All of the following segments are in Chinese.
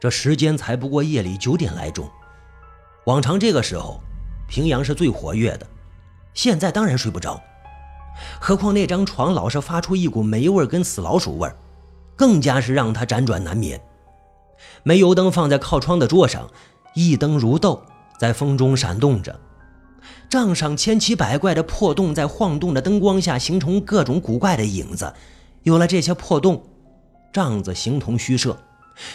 这时间才不过夜里九点来钟。往常这个时候，平阳是最活跃的，现在当然睡不着。何况那张床老是发出一股霉味跟死老鼠味更加是让他辗转难眠。煤油灯放在靠窗的桌上，一灯如豆，在风中闪动着。帐上千奇百怪的破洞在晃动的灯光下形成各种古怪的影子。有了这些破洞，帐子形同虚设。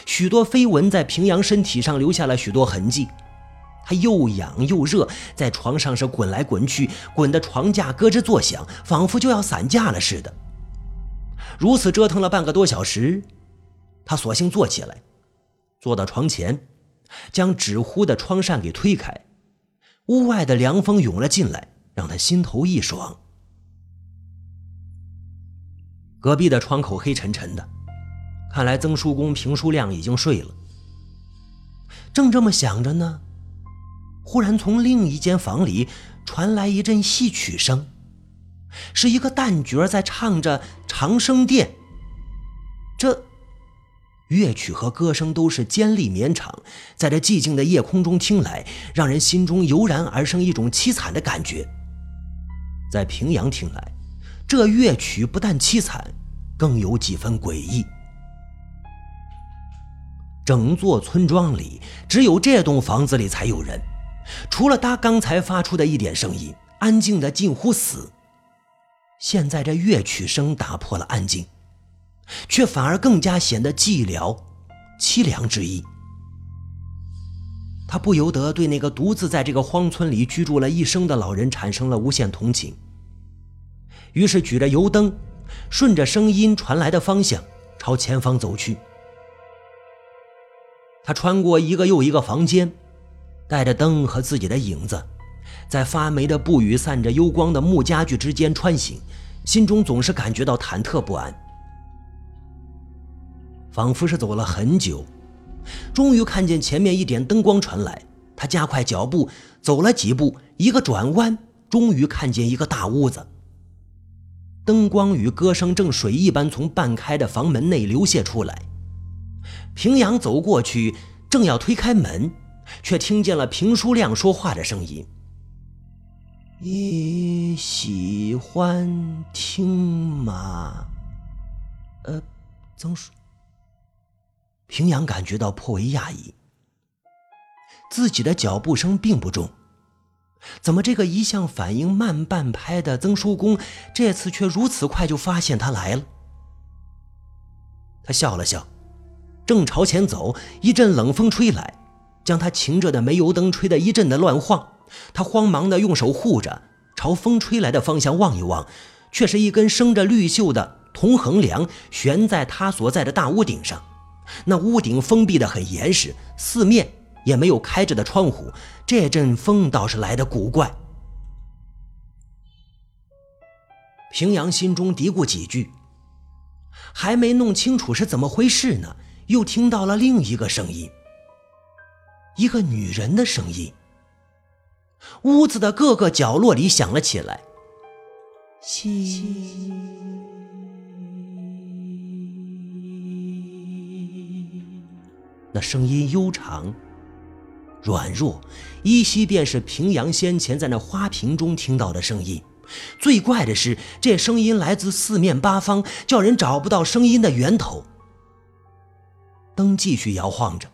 许多飞蚊在平阳身体上留下了许多痕迹。他又痒又热，在床上是滚来滚去，滚得床架咯吱作响，仿佛就要散架了似的。如此折腾了半个多小时，他索性坐起来，坐到床前，将纸糊的窗扇给推开，屋外的凉风涌了进来，让他心头一爽。隔壁的窗口黑沉沉的，看来曾叔公平叔亮已经睡了。正这么想着呢。忽然，从另一间房里传来一阵戏曲声，是一个旦角在唱着《长生殿》。这乐曲和歌声都是尖利绵长，在这寂静的夜空中听来，让人心中油然而生一种凄惨的感觉。在平阳听来，这乐曲不但凄惨，更有几分诡异。整座村庄里，只有这栋房子里才有人。除了他刚才发出的一点声音，安静的近乎死。现在这乐曲声打破了安静，却反而更加显得寂寥、凄凉之意。他不由得对那个独自在这个荒村里居住了一生的老人产生了无限同情。于是举着油灯，顺着声音传来的方向朝前方走去。他穿过一个又一个房间。带着灯和自己的影子，在发霉的布与散着幽光的木家具之间穿行，心中总是感觉到忐忑不安。仿佛是走了很久，终于看见前面一点灯光传来，他加快脚步走了几步，一个转弯，终于看见一个大屋子。灯光与歌声正水一般从半开的房门内流泻出来。平阳走过去，正要推开门。却听见了平书亮说话的声音：“你喜欢听吗？”呃，曾叔。平阳感觉到颇为讶异，自己的脚步声并不重，怎么这个一向反应慢半拍的曾叔公，这次却如此快就发现他来了？他笑了笑，正朝前走，一阵冷风吹来。将他擎着的煤油灯吹得一阵的乱晃，他慌忙的用手护着，朝风吹来的方向望一望，却是一根生着绿锈的铜横梁悬在他所在的大屋顶上。那屋顶封闭的很严实，四面也没有开着的窗户，这阵风倒是来的古怪。平阳心中嘀咕几句，还没弄清楚是怎么回事呢，又听到了另一个声音。一个女人的声音，屋子的各个角落里响了起来。西，那声音悠长、软弱，依稀便是平阳先前在那花瓶中听到的声音。最怪的是，这声音来自四面八方，叫人找不到声音的源头。灯继续摇晃着。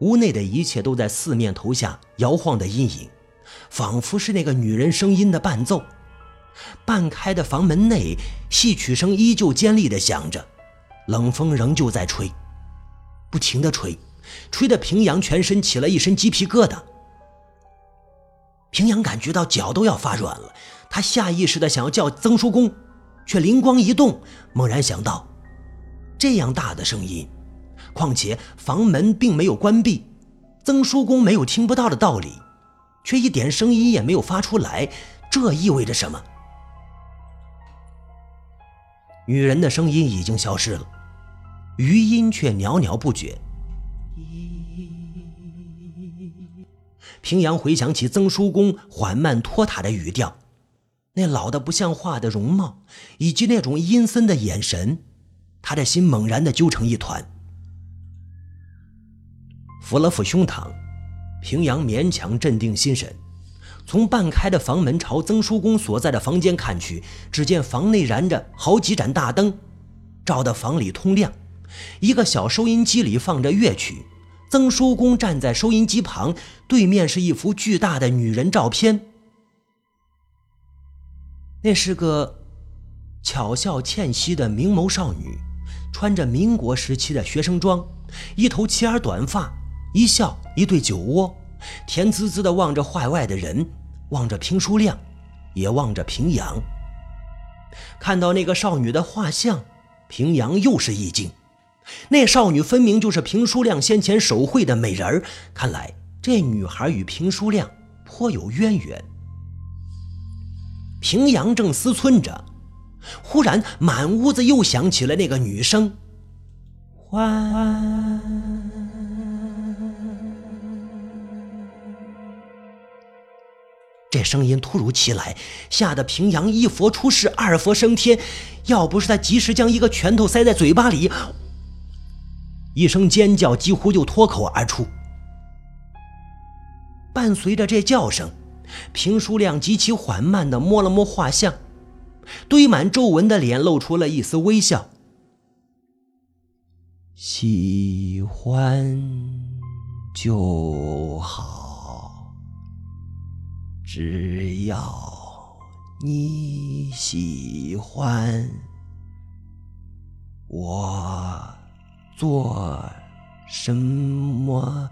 屋内的一切都在四面投下摇晃的阴影，仿佛是那个女人声音的伴奏。半开的房门内，戏曲声依旧尖利的响着，冷风仍旧在吹，不停的吹，吹得平阳全身起了一身鸡皮疙瘩。平阳感觉到脚都要发软了，他下意识的想要叫曾叔公，却灵光一动，猛然想到，这样大的声音。况且房门并没有关闭，曾叔公没有听不到的道理，却一点声音也没有发出来，这意味着什么？女人的声音已经消失了，余音却袅袅不绝。平阳回想起曾叔公缓慢拖沓的语调，那老的不像话的容貌，以及那种阴森的眼神，他的心猛然的揪成一团。扶了扶胸膛，平阳勉强镇定心神，从半开的房门朝曾叔公所在的房间看去，只见房内燃着好几盏大灯，照得房里通亮。一个小收音机里放着乐曲，曾叔公站在收音机旁，对面是一幅巨大的女人照片。那是个巧笑倩兮的明眸少女，穿着民国时期的学生装，一头齐耳短发，一笑一对酒窝，甜滋滋地望着画外的人，望着平书亮，也望着平阳。看到那个少女的画像，平阳又是一惊。那少女分明就是平书亮先前手绘的美人儿，看来这女孩与平书亮颇有渊源。平阳正思忖着，忽然满屋子又响起了那个女声：“欢。”这声音突如其来，吓得平阳一佛出世，二佛升天。要不是他及时将一个拳头塞在嘴巴里，一声尖叫几乎就脱口而出。伴随着这叫声。平叔亮极其缓慢地摸了摸画像，堆满皱纹的脸露出了一丝微笑。喜欢就好，只要你喜欢，我做什么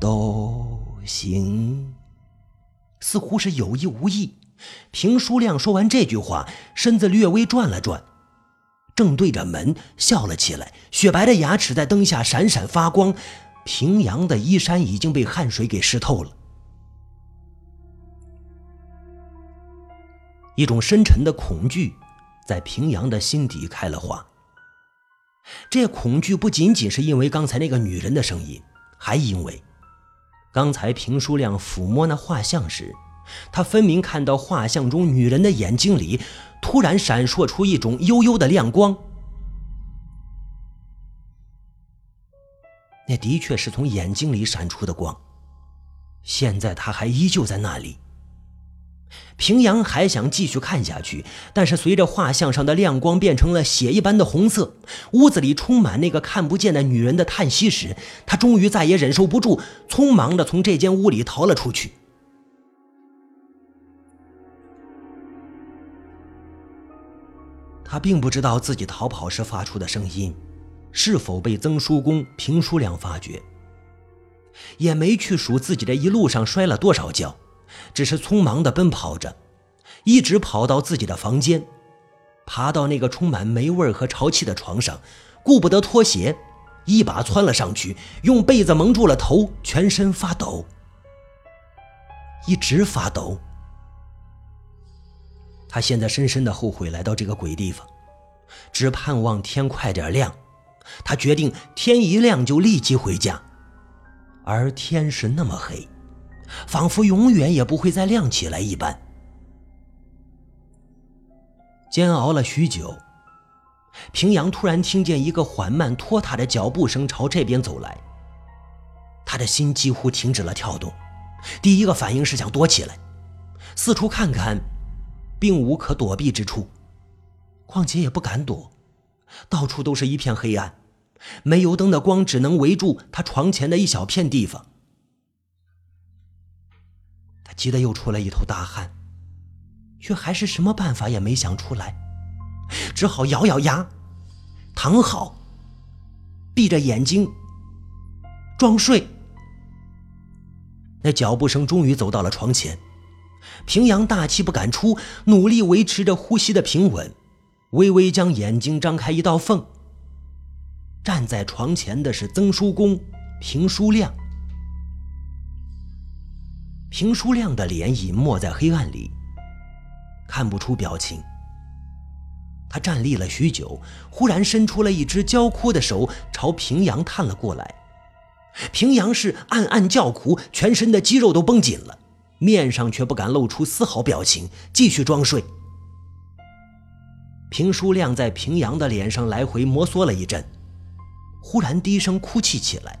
都行。似乎是有意无意，平书亮说完这句话，身子略微转了转，正对着门笑了起来，雪白的牙齿在灯下闪闪发光。平阳的衣衫已经被汗水给湿透了，一种深沉的恐惧在平阳的心底开了花。这恐惧不仅仅是因为刚才那个女人的声音，还因为……刚才平书亮抚摸那画像时，他分明看到画像中女人的眼睛里突然闪烁出一种幽幽的亮光。那的确是从眼睛里闪出的光。现在他还依旧在那里。平阳还想继续看下去，但是随着画像上的亮光变成了血一般的红色，屋子里充满那个看不见的女人的叹息时，他终于再也忍受不住，匆忙的从这间屋里逃了出去。他并不知道自己逃跑时发出的声音是否被曾叔公、平叔良发觉，也没去数自己这一路上摔了多少跤。只是匆忙地奔跑着，一直跑到自己的房间，爬到那个充满霉味和潮气的床上，顾不得脱鞋，一把窜了上去，用被子蒙住了头，全身发抖，一直发抖。他现在深深的后悔来到这个鬼地方，只盼望天快点亮。他决定天一亮就立即回家，而天是那么黑。仿佛永远也不会再亮起来一般。煎熬了许久，平阳突然听见一个缓慢拖沓的脚步声朝这边走来。他的心几乎停止了跳动，第一个反应是想躲起来，四处看看，并无可躲避之处，况且也不敢躲，到处都是一片黑暗，煤油灯的光只能围住他床前的一小片地方。急得又出了一头大汗，却还是什么办法也没想出来，只好咬咬牙，躺好，闭着眼睛装睡。那脚步声终于走到了床前，平阳大气不敢出，努力维持着呼吸的平稳，微微将眼睛张开一道缝。站在床前的是曾叔公平叔亮。平书亮的脸隐没在黑暗里，看不出表情。他站立了许久，忽然伸出了一只焦枯的手，朝平阳探了过来。平阳是暗暗叫苦，全身的肌肉都绷紧了，面上却不敢露出丝毫表情，继续装睡。平书亮在平阳的脸上来回摩挲了一阵，忽然低声哭泣起来。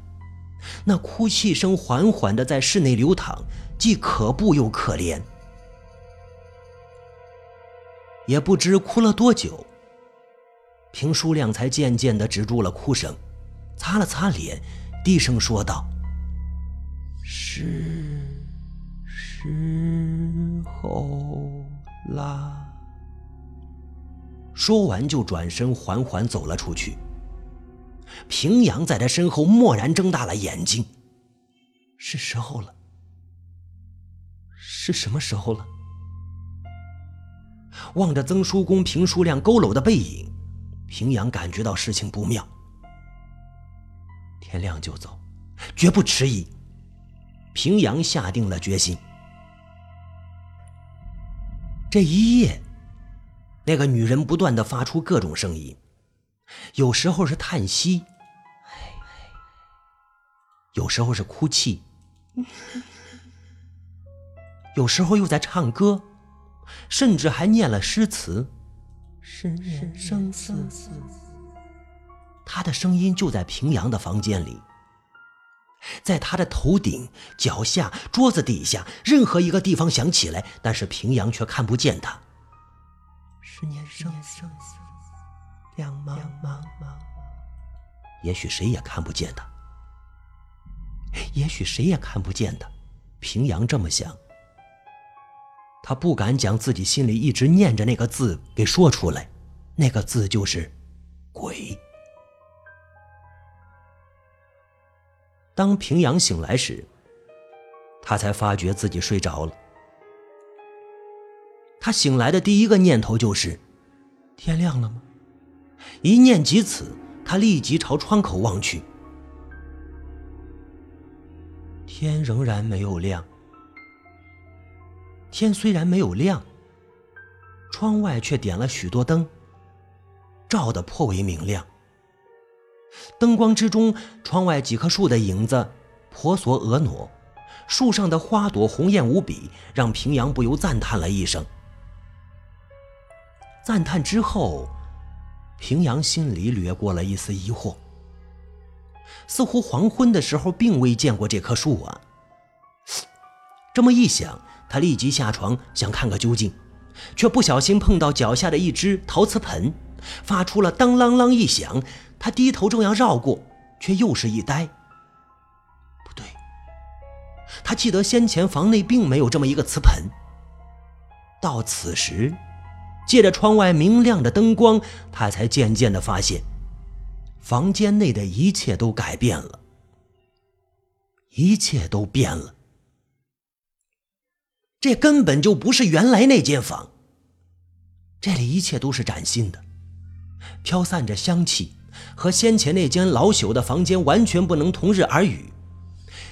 那哭泣声缓缓的在室内流淌，既可怖又可怜。也不知哭了多久，平叔亮才渐渐的止住了哭声，擦了擦脸，低声说道：“是时候啦。”说完就转身缓缓走了出去。平阳在他身后蓦然睁大了眼睛：“是时候了，是什么时候了？”望着曾叔公平叔亮佝偻的背影，平阳感觉到事情不妙。天亮就走，绝不迟疑。平阳下定了决心。这一夜，那个女人不断的发出各种声音，有时候是叹息，有时候是哭泣，有时候又在唱歌。甚至还念了诗词，是念生死。他的声音就在平阳的房间里，在他的头顶、脚下、桌子底下，任何一个地方响起来，但是平阳却看不见他。十年生死，两茫茫。也许谁也看不见他，也许谁也看不见他。平阳这么想。他不敢将自己心里一直念着那个字给说出来，那个字就是“鬼”。当平阳醒来时，他才发觉自己睡着了。他醒来的第一个念头就是：“天亮了吗？”一念及此，他立即朝窗口望去，天仍然没有亮。天虽然没有亮，窗外却点了许多灯，照得颇为明亮。灯光之中，窗外几棵树的影子婆娑婀娜，树上的花朵红艳无比，让平阳不由赞叹了一声。赞叹之后，平阳心里掠过了一丝疑惑，似乎黄昏的时候并未见过这棵树啊。这么一想。他立即下床想看个究竟，却不小心碰到脚下的一只陶瓷盆，发出了当啷啷一响。他低头正要绕过，却又是一呆。不对，他记得先前房内并没有这么一个瓷盆。到此时，借着窗外明亮的灯光，他才渐渐的发现，房间内的一切都改变了，一切都变了。这根本就不是原来那间房。这里一切都是崭新的，飘散着香气，和先前那间老朽的房间完全不能同日而语。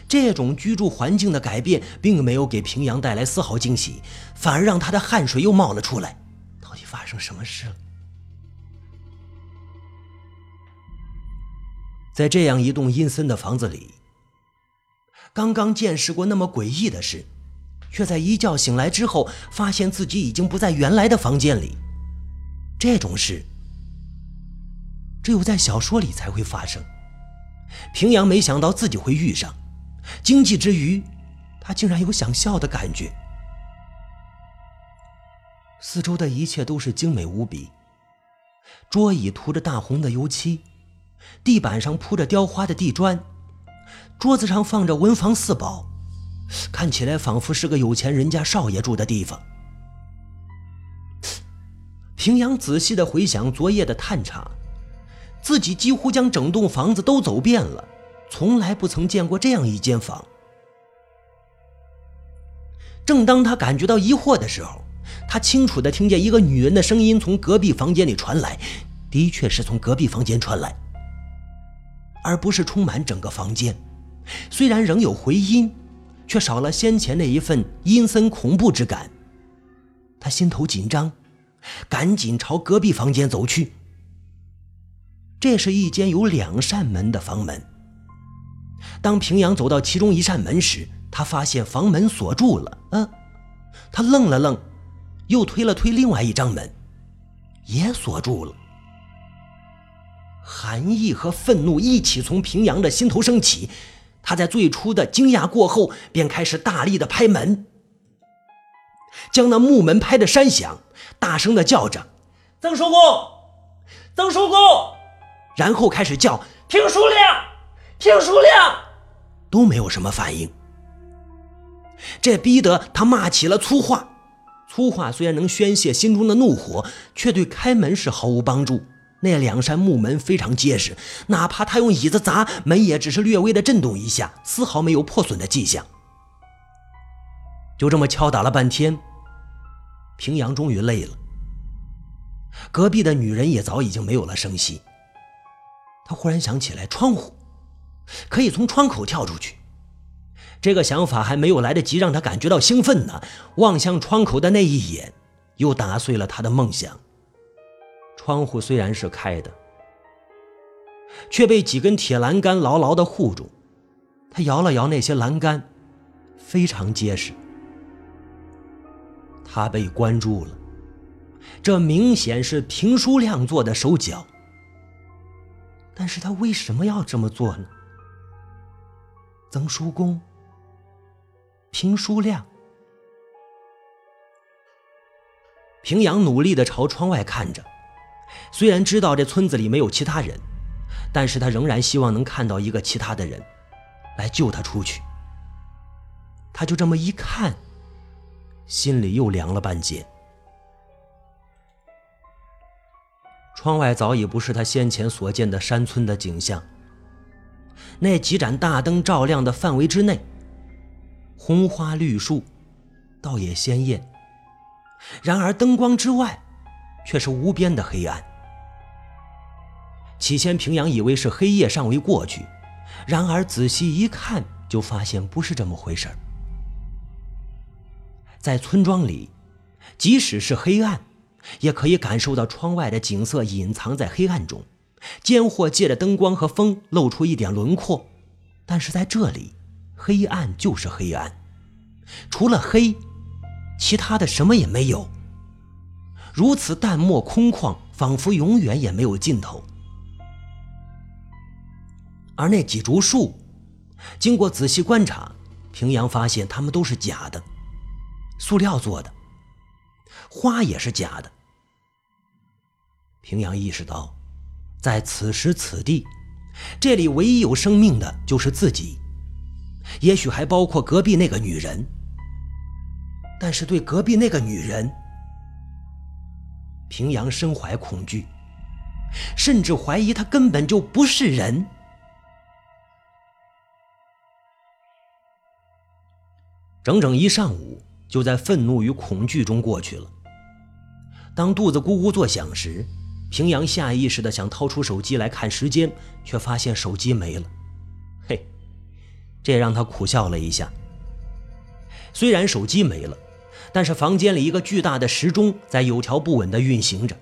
这种居住环境的改变，并没有给平阳带来丝毫惊喜，反而让他的汗水又冒了出来。到底发生什么事了？在这样一栋阴森的房子里，刚刚见识过那么诡异的事。却在一觉醒来之后，发现自己已经不在原来的房间里。这种事，只有在小说里才会发生。平阳没想到自己会遇上，惊悸之余，他竟然有想笑的感觉。四周的一切都是精美无比，桌椅涂着大红的油漆，地板上铺着雕花的地砖，桌子上放着文房四宝。看起来仿佛是个有钱人家少爷住的地方。平阳仔细的回想昨夜的探查，自己几乎将整栋房子都走遍了，从来不曾见过这样一间房。正当他感觉到疑惑的时候，他清楚的听见一个女人的声音从隔壁房间里传来，的确是从隔壁房间传来，而不是充满整个房间。虽然仍有回音。却少了先前那一份阴森恐怖之感。他心头紧张，赶紧朝隔壁房间走去。这是一间有两扇门的房门。当平阳走到其中一扇门时，他发现房门锁住了。嗯，他愣了愣，又推了推另外一张门，也锁住了。寒意和愤怒一起从平阳的心头升起。他在最初的惊讶过后，便开始大力的拍门，将那木门拍得山响，大声的叫着：“曾叔公，曾叔公！”然后开始叫：“听书亮，听书亮！”都没有什么反应。这逼得他骂起了粗话，粗话虽然能宣泄心中的怒火，却对开门是毫无帮助。那两扇木门非常结实，哪怕他用椅子砸门，也只是略微的震动一下，丝毫没有破损的迹象。就这么敲打了半天，平阳终于累了。隔壁的女人也早已经没有了声息。他忽然想起来，窗户可以从窗口跳出去。这个想法还没有来得及让他感觉到兴奋呢，望向窗口的那一眼，又打碎了他的梦想。窗户虽然是开的，却被几根铁栏杆牢牢地护住。他摇了摇那些栏杆，非常结实。他被关住了，这明显是平叔亮做的手脚。但是他为什么要这么做呢？曾叔公，平书亮，平阳努力地朝窗外看着。虽然知道这村子里没有其他人，但是他仍然希望能看到一个其他的人，来救他出去。他就这么一看，心里又凉了半截。窗外早已不是他先前所见的山村的景象。那几盏大灯照亮的范围之内，红花绿树，倒也鲜艳。然而灯光之外，却是无边的黑暗。起先，平阳以为是黑夜尚未过去，然而仔细一看，就发现不是这么回事在村庄里，即使是黑暗，也可以感受到窗外的景色隐藏在黑暗中，间或借着灯光和风露出一点轮廓。但是在这里，黑暗就是黑暗，除了黑，其他的什么也没有。如此淡漠空旷，仿佛永远也没有尽头。而那几株树，经过仔细观察，平阳发现它们都是假的，塑料做的，花也是假的。平阳意识到，在此时此地，这里唯一有生命的就是自己，也许还包括隔壁那个女人。但是对隔壁那个女人，平阳深怀恐惧，甚至怀疑他根本就不是人。整整一上午就在愤怒与恐惧中过去了。当肚子咕咕作响时，平阳下意识的想掏出手机来看时间，却发现手机没了。嘿，这让他苦笑了一下。虽然手机没了。但是房间里一个巨大的时钟在有条不紊地运行着，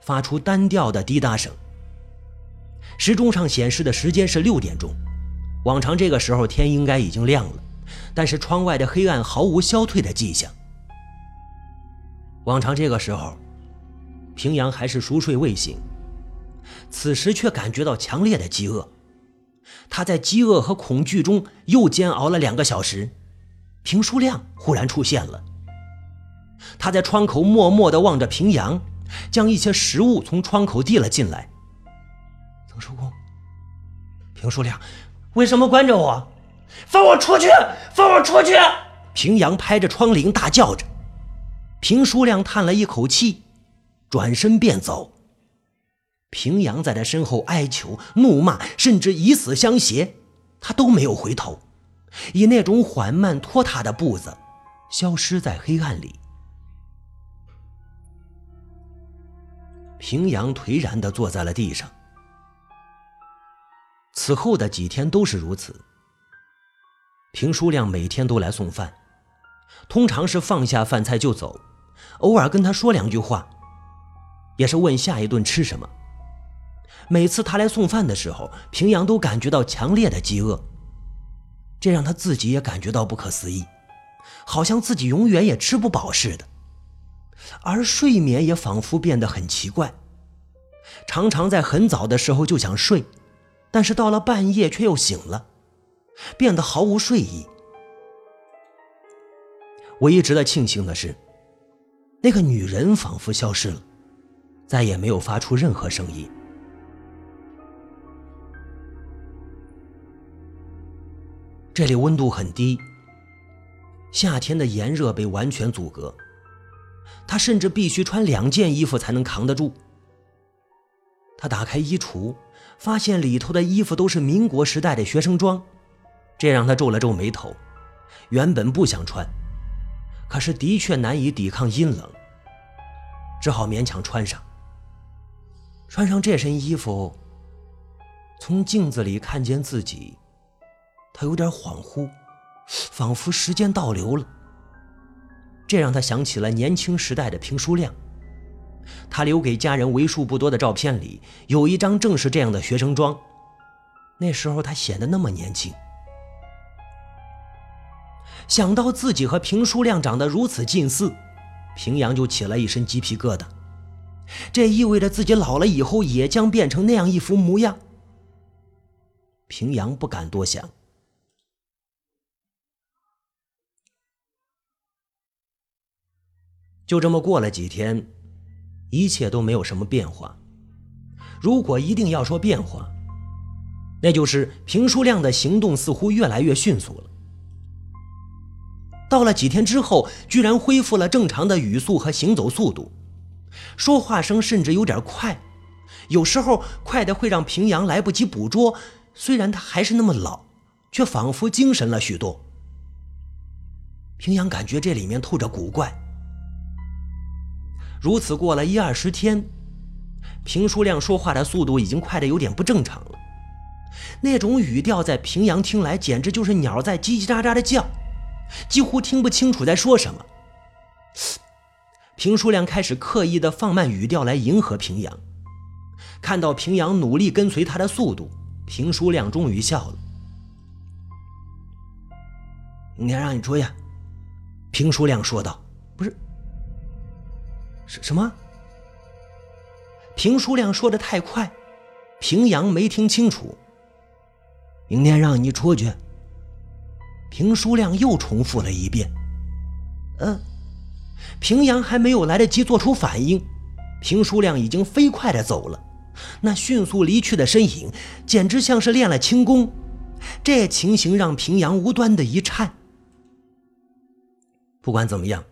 发出单调的滴答声。时钟上显示的时间是六点钟，往常这个时候天应该已经亮了，但是窗外的黑暗毫无消退的迹象。往常这个时候，平阳还是熟睡未醒，此时却感觉到强烈的饥饿。他在饥饿和恐惧中又煎熬了两个小时，平叔亮忽然出现了。他在窗口默默地望着平阳，将一些食物从窗口递了进来。曾叔公，平叔亮，为什么关着我？放我出去！放我出去！平阳拍着窗棂大叫着。平叔亮叹了一口气，转身便走。平阳在他身后哀求、怒骂，甚至以死相胁，他都没有回头，以那种缓慢拖沓的步子，消失在黑暗里。平阳颓然地坐在了地上。此后的几天都是如此。平叔亮每天都来送饭，通常是放下饭菜就走，偶尔跟他说两句话，也是问下一顿吃什么。每次他来送饭的时候，平阳都感觉到强烈的饥饿，这让他自己也感觉到不可思议，好像自己永远也吃不饱似的。而睡眠也仿佛变得很奇怪，常常在很早的时候就想睡，但是到了半夜却又醒了，变得毫无睡意。唯一值得庆幸的是，那个女人仿佛消失了，再也没有发出任何声音。这里温度很低，夏天的炎热被完全阻隔，他甚至必须穿两件衣服才能扛得住。他打开衣橱，发现里头的衣服都是民国时代的学生装，这让他皱了皱眉头。原本不想穿，可是的确难以抵抗阴冷，只好勉强穿上。穿上这身衣服，从镜子里看见自己。他有点恍惚，仿佛时间倒流了。这让他想起了年轻时代的平书亮。他留给家人为数不多的照片里，有一张正是这样的学生装。那时候他显得那么年轻。想到自己和平书亮长得如此近似，平阳就起了一身鸡皮疙瘩。这意味着自己老了以后也将变成那样一副模样。平阳不敢多想。就这么过了几天，一切都没有什么变化。如果一定要说变化，那就是平书亮的行动似乎越来越迅速了。到了几天之后，居然恢复了正常的语速和行走速度，说话声甚至有点快，有时候快的会让平阳来不及捕捉。虽然他还是那么老，却仿佛精神了许多。平阳感觉这里面透着古怪。如此过了一二十天，平书亮说话的速度已经快得有点不正常了。那种语调在平阳听来简直就是鸟在叽叽喳喳的叫，几乎听不清楚在说什么。平书亮开始刻意的放慢语调来迎合平阳。看到平阳努力跟随他的速度，平书亮终于笑了。明天让你出去。”平书亮说道。“。”什什么？平书亮说的太快，平阳没听清楚。明天让你出去。平书亮又重复了一遍。嗯，平阳还没有来得及做出反应，平书亮已经飞快的走了。那迅速离去的身影，简直像是练了轻功。这情形让平阳无端的一颤。不管怎么样。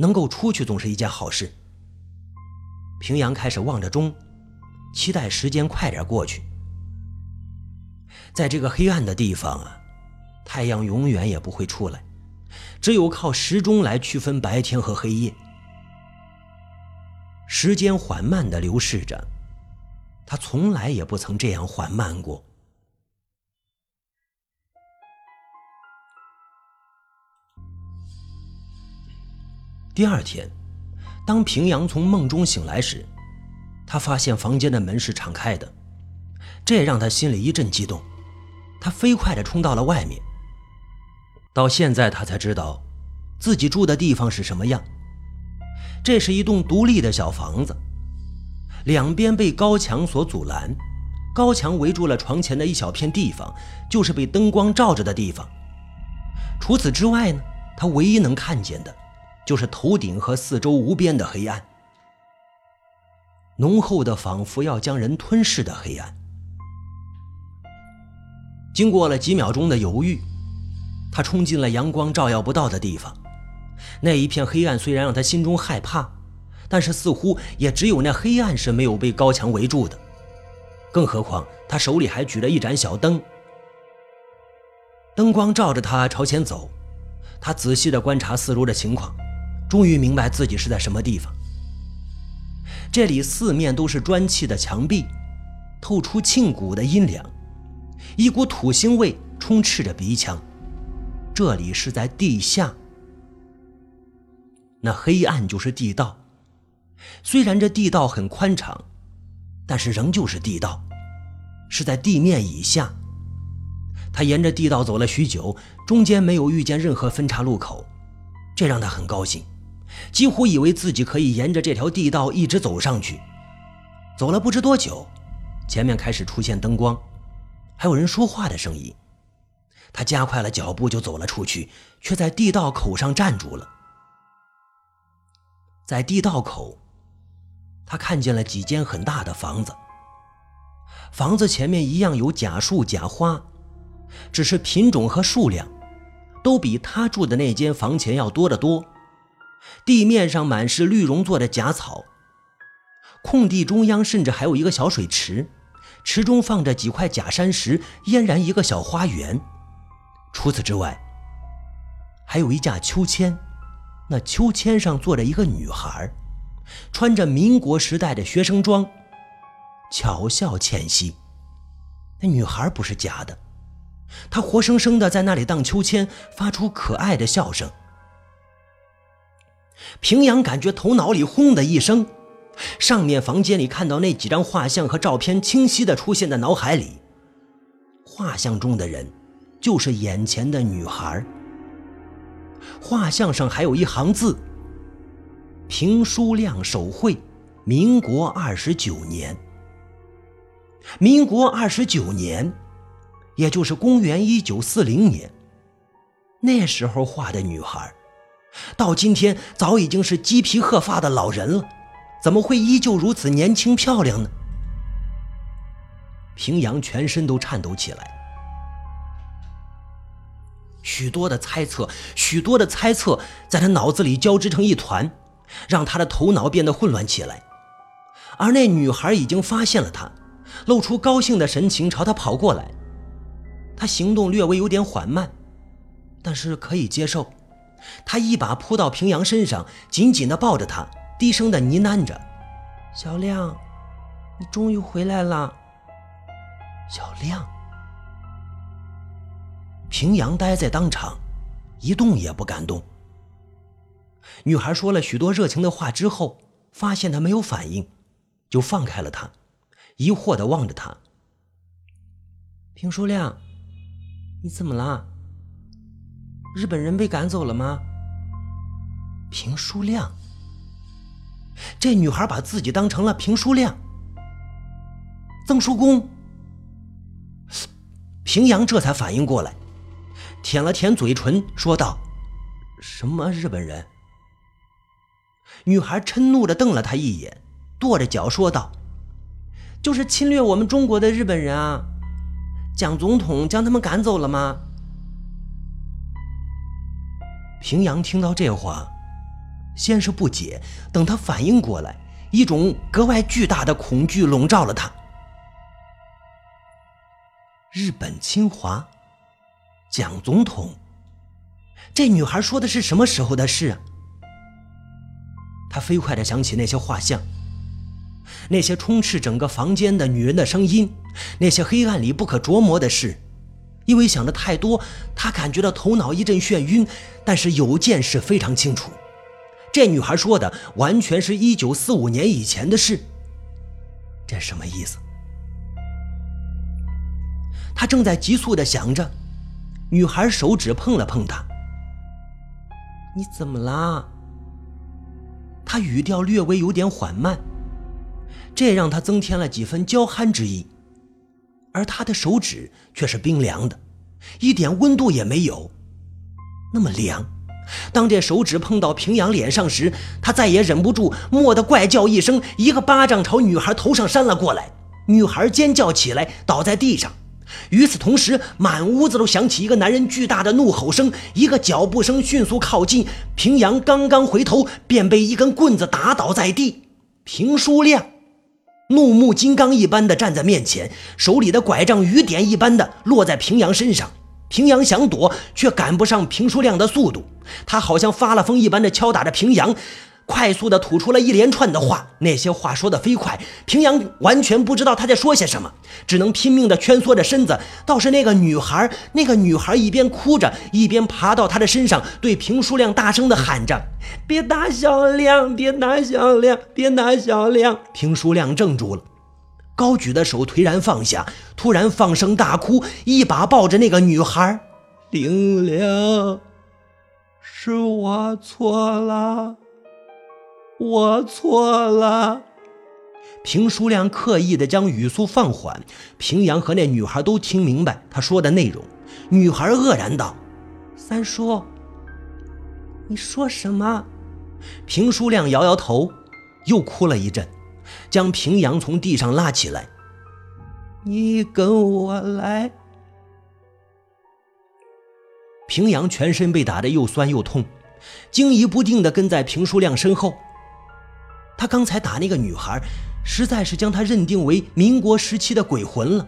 能够出去总是一件好事。平阳开始望着钟，期待时间快点过去。在这个黑暗的地方啊，太阳永远也不会出来，只有靠时钟来区分白天和黑夜。时间缓慢的流逝着，它从来也不曾这样缓慢过。第二天，当平阳从梦中醒来时，他发现房间的门是敞开的，这让他心里一阵激动。他飞快地冲到了外面。到现在，他才知道自己住的地方是什么样。这是一栋独立的小房子，两边被高墙所阻拦，高墙围住了床前的一小片地方，就是被灯光照着的地方。除此之外呢，他唯一能看见的。就是头顶和四周无边的黑暗，浓厚的仿佛要将人吞噬的黑暗。经过了几秒钟的犹豫，他冲进了阳光照耀不到的地方。那一片黑暗虽然让他心中害怕，但是似乎也只有那黑暗是没有被高墙围住的。更何况他手里还举着一盏小灯，灯光照着他朝前走。他仔细地观察四周的情况。终于明白自己是在什么地方。这里四面都是砖砌的墙壁，透出沁骨的阴凉，一股土腥味充斥着鼻腔。这里是在地下，那黑暗就是地道。虽然这地道很宽敞，但是仍旧是地道，是在地面以下。他沿着地道走了许久，中间没有遇见任何分岔路口，这让他很高兴。几乎以为自己可以沿着这条地道一直走上去。走了不知多久，前面开始出现灯光，还有人说话的声音。他加快了脚步就走了出去，却在地道口上站住了。在地道口，他看见了几间很大的房子。房子前面一样有假树假花，只是品种和数量都比他住的那间房前要多得多。地面上满是绿绒做的假草，空地中央甚至还有一个小水池，池中放着几块假山石，俨然一个小花园。除此之外，还有一架秋千，那秋千上坐着一个女孩，穿着民国时代的学生装，巧笑倩兮。那女孩不是假的，她活生生的在那里荡秋千，发出可爱的笑声。平阳感觉头脑里轰的一声，上面房间里看到那几张画像和照片清晰的出现在脑海里，画像中的人。就是眼前的女孩。画像上还有一行字：“平书亮手绘，民国二十九年。”民国二十九年，也就是公元一九四零年。那时候画的女孩，到今天早已经是鸡皮鹤发的老人了，怎么会依旧如此年轻漂亮呢？平阳全身都颤抖起来。许多的猜测，许多的猜测，在他脑子里交织成一团，让他的头脑变得混乱起来。而那女孩已经发现了他，露出高兴的神情，朝他跑过来。他行动略微有点缓慢，但是可以接受。他一把扑到平阳身上，紧紧地抱着他，低声地呢喃着：“小亮，你终于回来了。”小亮。平阳呆在当场，一动也不敢动。女孩说了许多热情的话之后，发现他没有反应，就放开了他，疑惑地望着他。平书亮，你怎么了？日本人被赶走了吗？平书亮，这女孩把自己当成了平书亮。曾叔公，平阳这才反应过来。舔了舔嘴唇，说道：“什么日本人？”女孩嗔怒的瞪了他一眼，跺着脚说道：“就是侵略我们中国的日本人啊！蒋总统将他们赶走了吗？”平阳听到这话，先是不解，等他反应过来，一种格外巨大的恐惧笼罩了他。日本侵华。蒋总统，这女孩说的是什么时候的事啊？他飞快地想起那些画像，那些充斥整个房间的女人的声音，那些黑暗里不可琢磨的事。因为想的太多，他感觉到头脑一阵眩晕。但是有件事非常清楚，这女孩说的完全是一九四五年以前的事。这什么意思？他正在急促地想着。女孩手指碰了碰他，你怎么啦？他语调略微有点缓慢，这让他增添了几分娇憨之意。而他的手指却是冰凉的，一点温度也没有，那么凉。当这手指碰到平阳脸上时，他再也忍不住，蓦地怪叫一声，一个巴掌朝女孩头上扇了过来。女孩尖叫起来，倒在地上。与此同时，满屋子都响起一个男人巨大的怒吼声，一个脚步声迅速靠近。平阳刚刚回头，便被一根棍子打倒在地。平书亮怒目金刚一般的站在面前，手里的拐杖雨点一般的落在平阳身上。平阳想躲，却赶不上平叔亮的速度，他好像发了疯一般的敲打着平阳。快速的吐出了一连串的话，那些话说的飞快，平阳完全不知道他在说些什么，只能拼命的蜷缩着身子。倒是那个女孩，那个女孩一边哭着，一边爬到他的身上，对平书亮大声的喊着：“别打小亮，别打小亮，别打小亮！”平书亮怔住了，高举的手颓然放下，突然放声大哭，一把抱着那个女孩：“玲玲，是我错了。”我错了。平书亮刻意的将语速放缓，平阳和那女孩都听明白他说的内容。女孩愕然道：“三叔，你说什么？”平叔亮摇摇头，又哭了一阵，将平阳从地上拉起来：“你跟我来。”平阳全身被打得又酸又痛，惊疑不定地跟在平叔亮身后。他刚才打那个女孩，实在是将他认定为民国时期的鬼魂了。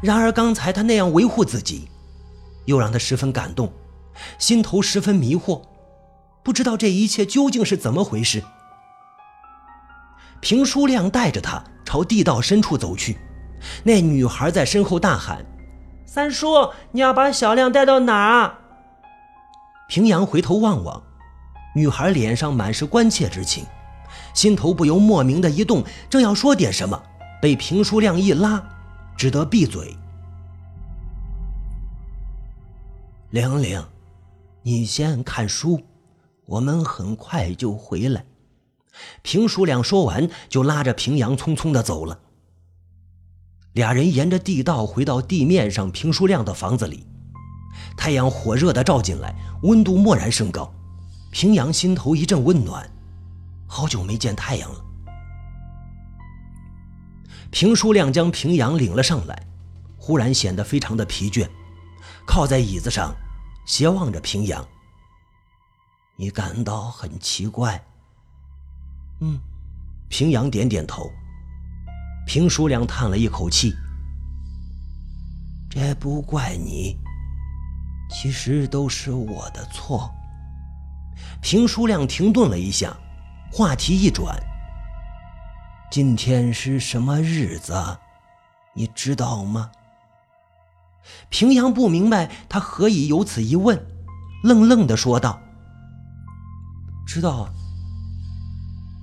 然而刚才他那样维护自己，又让他十分感动，心头十分迷惑，不知道这一切究竟是怎么回事。平叔亮带着他朝地道深处走去，那女孩在身后大喊。三叔，你要把小亮带到哪儿？平阳回头望望，女孩脸上满是关切之情，心头不由莫名的一动，正要说点什么，被平叔亮一拉，只得闭嘴。玲玲，你先看书，我们很快就回来。平叔亮说完，就拉着平阳匆匆的走了。俩人沿着地道回到地面上平叔亮的房子里，太阳火热的照进来，温度蓦然升高。平阳心头一阵温暖，好久没见太阳了。平叔亮将平阳领了上来，忽然显得非常的疲倦，靠在椅子上，斜望着平阳。你感到很奇怪？嗯，平阳点点头。平叔亮叹了一口气：“这不怪你，其实都是我的错。”平叔亮停顿了一下，话题一转：“今天是什么日子？你知道吗？”平阳不明白他何以有此一问，愣愣的说道：“知道，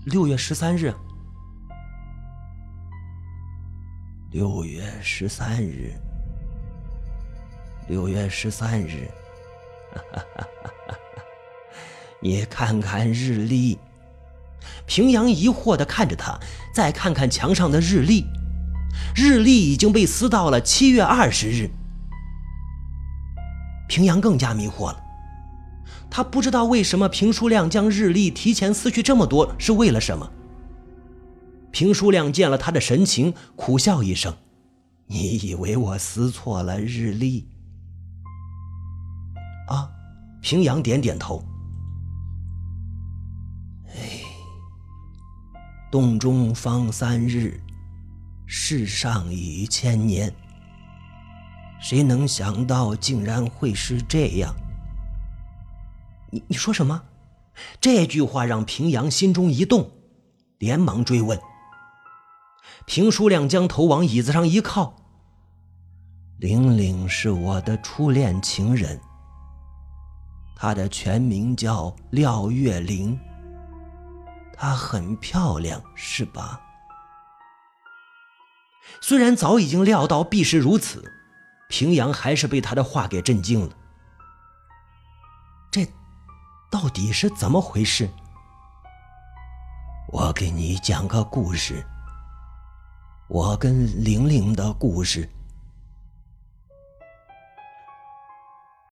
六月十三日。”六月十三日，六月十三日，你看看日历。平阳疑惑的看着他，再看看墙上的日历，日历已经被撕到了七月二十日。平阳更加迷惑了，他不知道为什么平叔亮将日历提前撕去这么多是为了什么。平叔亮见了他的神情，苦笑一声：“你以为我撕错了日历？”啊，平阳点点头。哎，洞中方三日，世上已千年。谁能想到，竟然会是这样？你你说什么？这句话让平阳心中一动，连忙追问。平叔亮将头往椅子上一靠。玲玲是我的初恋情人，她的全名叫廖月玲。她很漂亮，是吧？虽然早已经料到必是如此，平阳还是被他的话给震惊了。这到底是怎么回事？我给你讲个故事。我跟玲玲的故事。